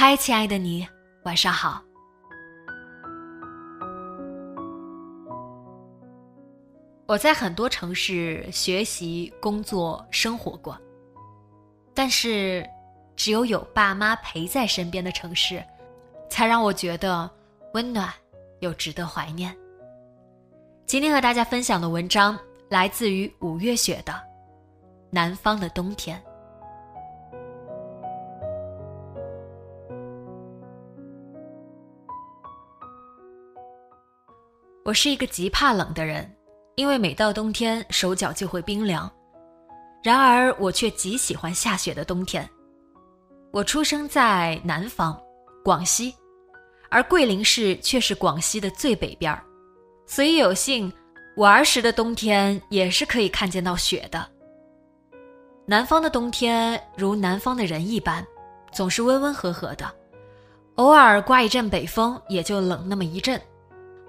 嗨，亲爱的你，晚上好。我在很多城市学习、工作、生活过，但是，只有有爸妈陪在身边的城市，才让我觉得温暖又值得怀念。今天和大家分享的文章来自于五月雪的《南方的冬天》。我是一个极怕冷的人，因为每到冬天手脚就会冰凉。然而我却极喜欢下雪的冬天。我出生在南方，广西，而桂林市却是广西的最北边儿，所以有幸我儿时的冬天也是可以看见到雪的。南方的冬天如南方的人一般，总是温温和和的，偶尔刮一阵北风，也就冷那么一阵。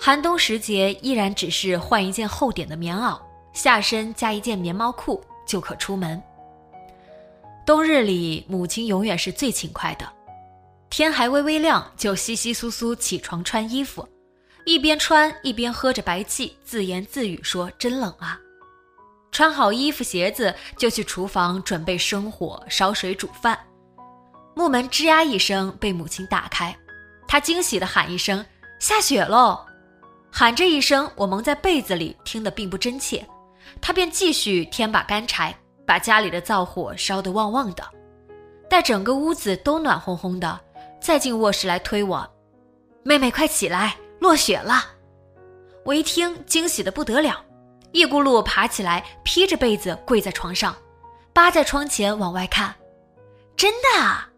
寒冬时节，依然只是换一件厚点的棉袄，下身加一件棉毛裤就可出门。冬日里，母亲永远是最勤快的，天还微微亮就稀稀疏疏起床穿衣服，一边穿一边喝着白气，自言自语说：“真冷啊！”穿好衣服鞋子就去厨房准备生火烧水煮饭。木门吱呀一声被母亲打开，她惊喜地喊一声：“下雪喽！”喊这一声，我蒙在被子里，听得并不真切。他便继续添把干柴，把家里的灶火烧得旺旺的。待整个屋子都暖烘烘的，再进卧室来推我：“妹妹，快起来，落雪了！”我一听，惊喜的不得了，一咕噜爬起来，披着被子跪在床上，扒在窗前往外看。真的？啊？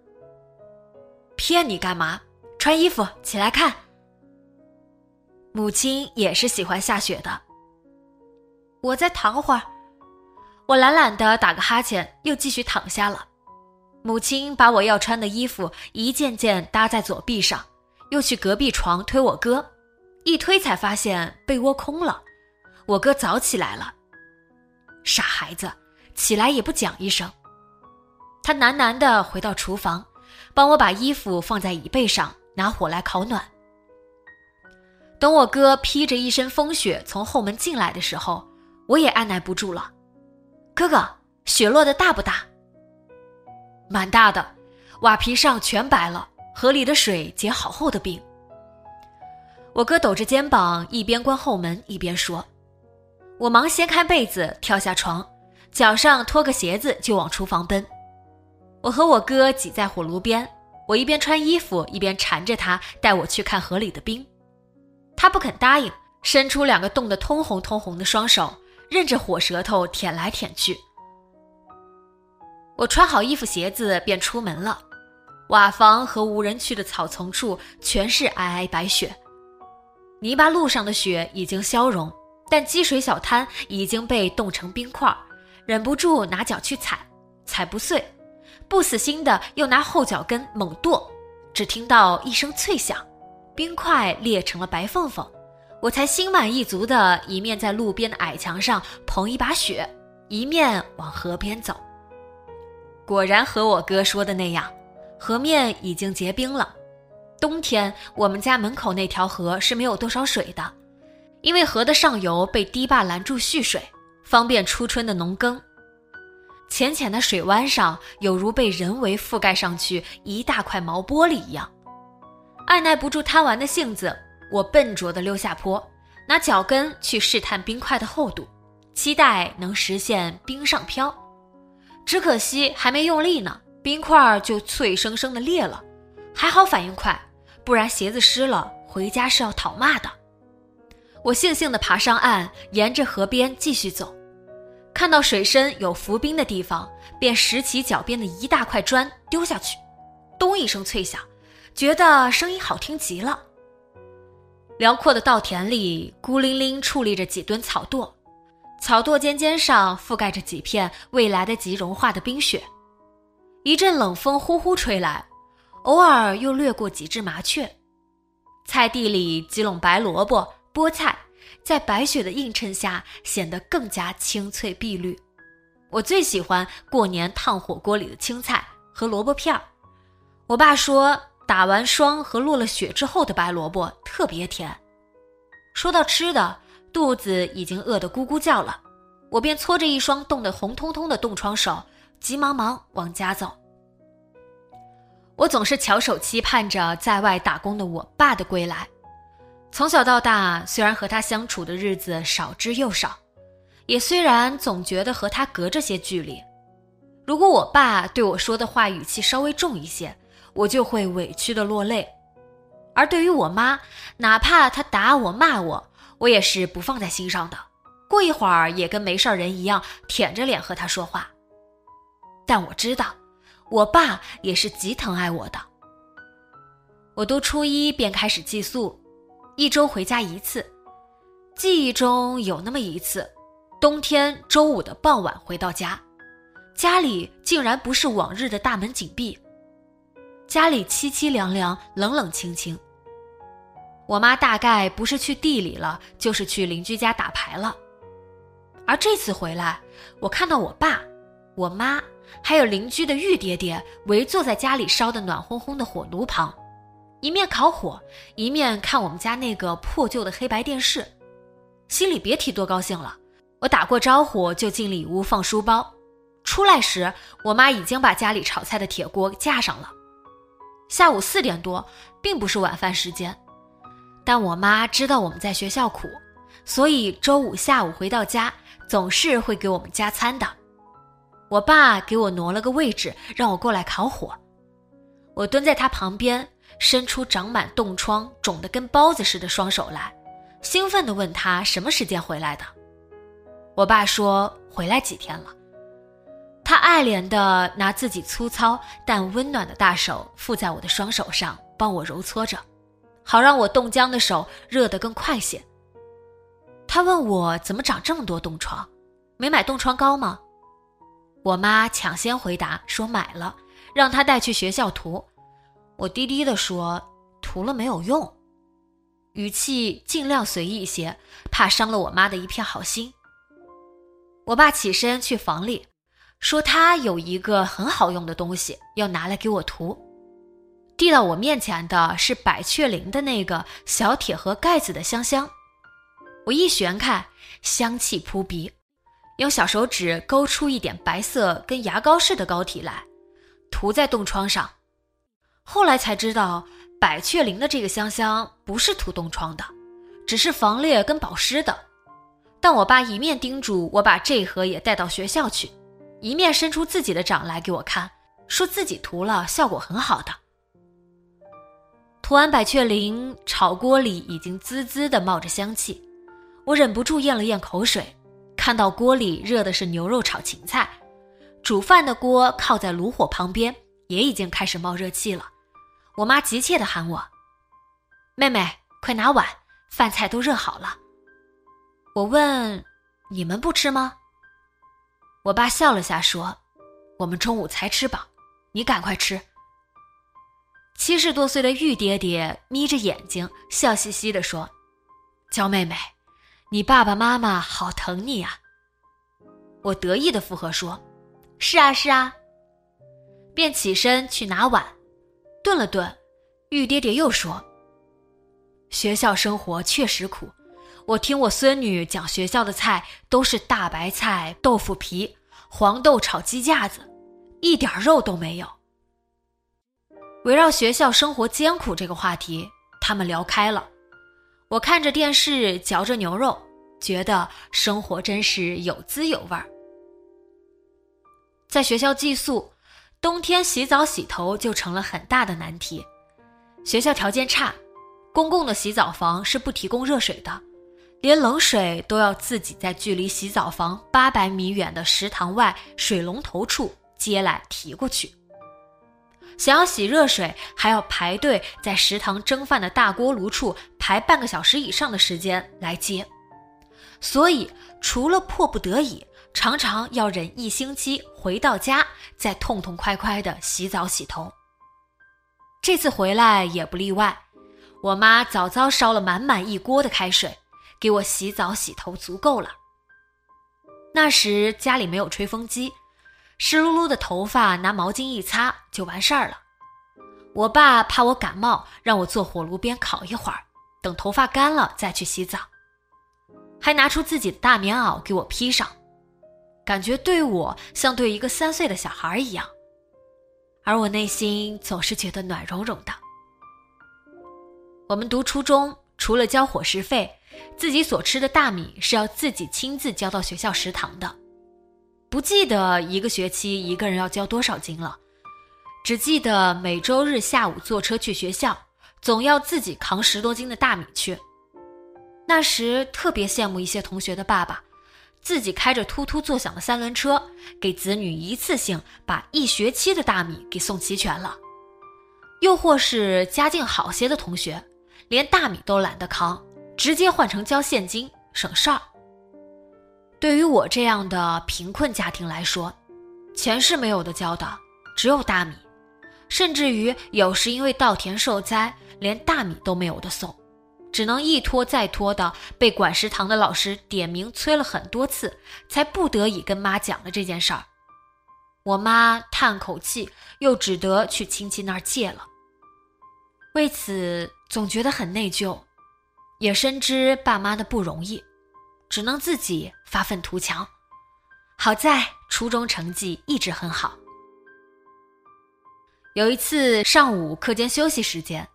骗你干嘛？穿衣服，起来看。母亲也是喜欢下雪的。我再躺会儿，我懒懒的打个哈欠，又继续躺下了。母亲把我要穿的衣服一件件搭在左臂上，又去隔壁床推我哥，一推才发现被窝空了。我哥早起来了，傻孩子，起来也不讲一声。他喃喃的回到厨房，帮我把衣服放在椅背上，拿火来烤暖。等我哥披着一身风雪从后门进来的时候，我也按耐不住了。哥哥，雪落的大不大？蛮大的，瓦皮上全白了，河里的水结好厚的冰。我哥抖着肩膀，一边关后门一边说。我忙掀开被子，跳下床，脚上脱个鞋子就往厨房奔。我和我哥挤在火炉边，我一边穿衣服一边缠着他带我去看河里的冰。他不肯答应，伸出两个冻得通红通红的双手，任着火舌头舔来舔去。我穿好衣服鞋子便出门了，瓦房和无人区的草丛处全是皑皑白雪，泥巴路上的雪已经消融，但积水小滩已经被冻成冰块，忍不住拿脚去踩，踩不碎，不死心的又拿后脚跟猛跺，只听到一声脆响。冰块裂成了白缝缝，我才心满意足的一面在路边的矮墙上捧一把雪，一面往河边走。果然和我哥说的那样，河面已经结冰了。冬天我们家门口那条河是没有多少水的，因为河的上游被堤坝拦住蓄水，方便初春的农耕。浅浅的水湾上有如被人为覆盖上去一大块毛玻璃一样。按耐不住贪玩的性子，我笨拙地溜下坡，拿脚跟去试探冰块的厚度，期待能实现冰上漂。只可惜还没用力呢，冰块就脆生生的裂了。还好反应快，不然鞋子湿了，回家是要讨骂的。我悻悻地爬上岸，沿着河边继续走，看到水深有浮冰的地方，便拾起脚边的一大块砖丢下去，咚一声脆响，觉得声音好听极了。辽阔的稻田里，孤零零矗立着几吨草垛，草垛尖尖上覆盖着几片未来得及融化的冰雪。一阵冷风呼呼吹来，偶尔又掠过几只麻雀。菜地里几垄白萝卜。菠菜在白雪的映衬下显得更加青翠碧绿。我最喜欢过年烫火锅里的青菜和萝卜片儿。我爸说，打完霜和落了雪之后的白萝卜特别甜。说到吃的，肚子已经饿得咕咕叫了，我便搓着一双冻得红彤彤的冻疮手，急忙忙往家走。我总是翘首期盼着在外打工的我爸的归来。从小到大，虽然和他相处的日子少之又少，也虽然总觉得和他隔着些距离。如果我爸对我说的话语气稍微重一些，我就会委屈的落泪；而对于我妈，哪怕她打我骂我，我也是不放在心上的。过一会儿也跟没事人一样，舔着脸和她说话。但我知道，我爸也是极疼爱我的。我读初一便开始寄宿。一周回家一次，记忆中有那么一次，冬天周五的傍晚回到家，家里竟然不是往日的大门紧闭，家里凄凄凉凉、冷冷清清。我妈大概不是去地里了，就是去邻居家打牌了。而这次回来，我看到我爸、我妈还有邻居的玉爹爹围坐在家里烧的暖烘烘的火炉旁。一面烤火，一面看我们家那个破旧的黑白电视，心里别提多高兴了。我打过招呼就进里屋放书包，出来时我妈已经把家里炒菜的铁锅架上了。下午四点多，并不是晚饭时间，但我妈知道我们在学校苦，所以周五下午回到家总是会给我们加餐的。我爸给我挪了个位置，让我过来烤火，我蹲在他旁边。伸出长满冻疮、肿得跟包子似的双手来，兴奋地问他什么时间回来的。我爸说回来几天了。他爱怜地拿自己粗糙但温暖的大手附在我的双手上，帮我揉搓着，好让我冻僵的手热得更快些。他问我怎么长这么多冻疮，没买冻疮膏吗？我妈抢先回答说买了，让他带去学校涂。我低低地说：“涂了没有用。”语气尽量随意些，怕伤了我妈的一片好心。我爸起身去房里，说他有一个很好用的东西要拿来给我涂。递到我面前的是百雀羚的那个小铁盒盖子的香香。我一旋开，香气扑鼻，用小手指勾出一点白色跟牙膏似的膏体来，涂在冻疮上。后来才知道，百雀羚的这个香香不是涂冻疮的，只是防裂跟保湿的。但我爸一面叮嘱我把这盒也带到学校去，一面伸出自己的掌来给我看，说自己涂了效果很好的。涂完百雀羚，炒锅里已经滋滋的冒着香气，我忍不住咽了咽口水。看到锅里热的是牛肉炒芹菜，煮饭的锅靠在炉火旁边，也已经开始冒热气了。我妈急切地喊我：“妹妹，快拿碗，饭菜都热好了。”我问：“你们不吃吗？”我爸笑了下说：“我们中午才吃饱，你赶快吃。”七十多岁的玉爹爹眯着眼睛，笑嘻嘻地说：“娇妹妹，你爸爸妈妈好疼你呀。”我得意的附和说：“是啊，是啊。”便起身去拿碗。顿了顿，玉爹爹又说：“学校生活确实苦，我听我孙女讲，学校的菜都是大白菜、豆腐皮、黄豆炒鸡架子，一点肉都没有。”围绕学校生活艰苦这个话题，他们聊开了。我看着电视，嚼着牛肉，觉得生活真是有滋有味儿。在学校寄宿，冬天洗澡洗头就成了很大的难题。学校条件差，公共的洗澡房是不提供热水的，连冷水都要自己在距离洗澡房八百米远的食堂外水龙头处接来提过去。想要洗热水，还要排队在食堂蒸饭的大锅炉处排半个小时以上的时间来接，所以除了迫不得已，常常要忍一星期，回到家再痛痛快快的洗澡洗头。这次回来也不例外，我妈早早烧了满满一锅的开水，给我洗澡洗头足够了。那时家里没有吹风机。湿漉漉的头发，拿毛巾一擦就完事儿了。我爸怕我感冒，让我坐火炉边烤一会儿，等头发干了再去洗澡。还拿出自己的大棉袄给我披上，感觉对我像对一个三岁的小孩一样。而我内心总是觉得暖融融的。我们读初中，除了交伙食费，自己所吃的大米是要自己亲自交到学校食堂的。不记得一个学期一个人要交多少斤了，只记得每周日下午坐车去学校，总要自己扛十多斤的大米去。那时特别羡慕一些同学的爸爸，自己开着突突作响的三轮车，给子女一次性把一学期的大米给送齐全了。又或是家境好些的同学，连大米都懒得扛，直接换成交现金，省事儿。对于我这样的贫困家庭来说，钱是没有的交的，只有大米，甚至于有时因为稻田受灾，连大米都没有的送，只能一拖再拖的被管食堂的老师点名催了很多次，才不得已跟妈讲了这件事儿。我妈叹口气，又只得去亲戚那儿借了。为此总觉得很内疚，也深知爸妈的不容易。只能自己发愤图强。好在初中成绩一直很好。有一次上午课间休息时间，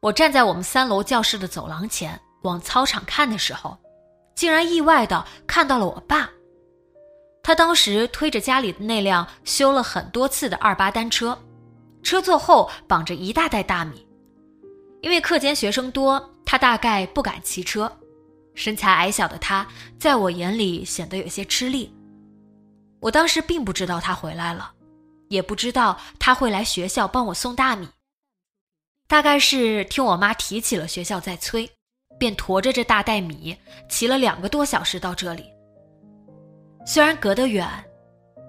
我站在我们三楼教室的走廊前往操场看的时候，竟然意外的看到了我爸。他当时推着家里的那辆修了很多次的二八单车，车座后绑着一大袋大米。因为课间学生多，他大概不敢骑车。身材矮小的他，在我眼里显得有些吃力。我当时并不知道他回来了，也不知道他会来学校帮我送大米。大概是听我妈提起了学校在催，便驮着这大袋米骑了两个多小时到这里。虽然隔得远，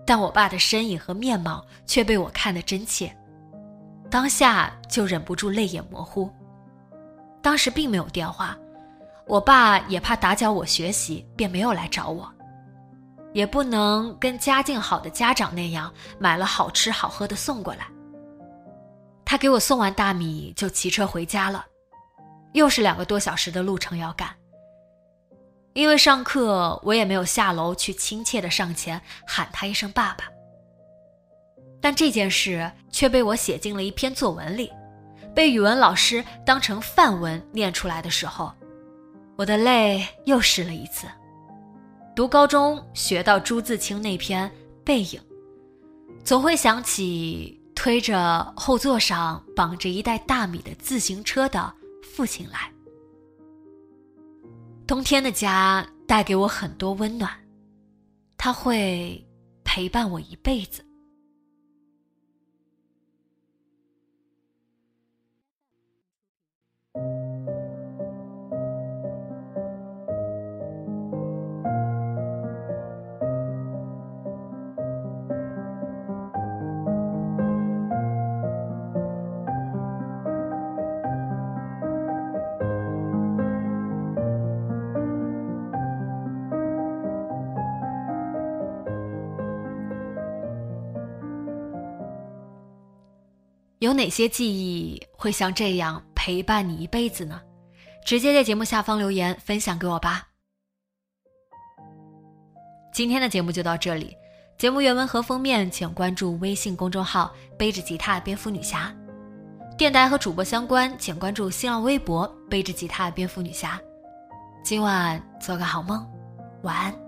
但我爸的身影和面貌却被我看得真切，当下就忍不住泪眼模糊。当时并没有电话。我爸也怕打搅我学习，便没有来找我，也不能跟家境好的家长那样买了好吃好喝的送过来。他给我送完大米就骑车回家了，又是两个多小时的路程要赶。因为上课，我也没有下楼去亲切的上前喊他一声爸爸。但这件事却被我写进了一篇作文里，被语文老师当成范文念出来的时候。我的泪又湿了一次。读高中学到朱自清那篇《背影》，总会想起推着后座上绑着一袋大米的自行车的父亲来。冬天的家带给我很多温暖，他会陪伴我一辈子。有哪些记忆会像这样陪伴你一辈子呢？直接在节目下方留言分享给我吧。今天的节目就到这里，节目原文和封面请关注微信公众号“背着吉他蝙蝠女侠”。电台和主播相关，请关注新浪微博“背着吉他蝙蝠女侠”。今晚做个好梦，晚安。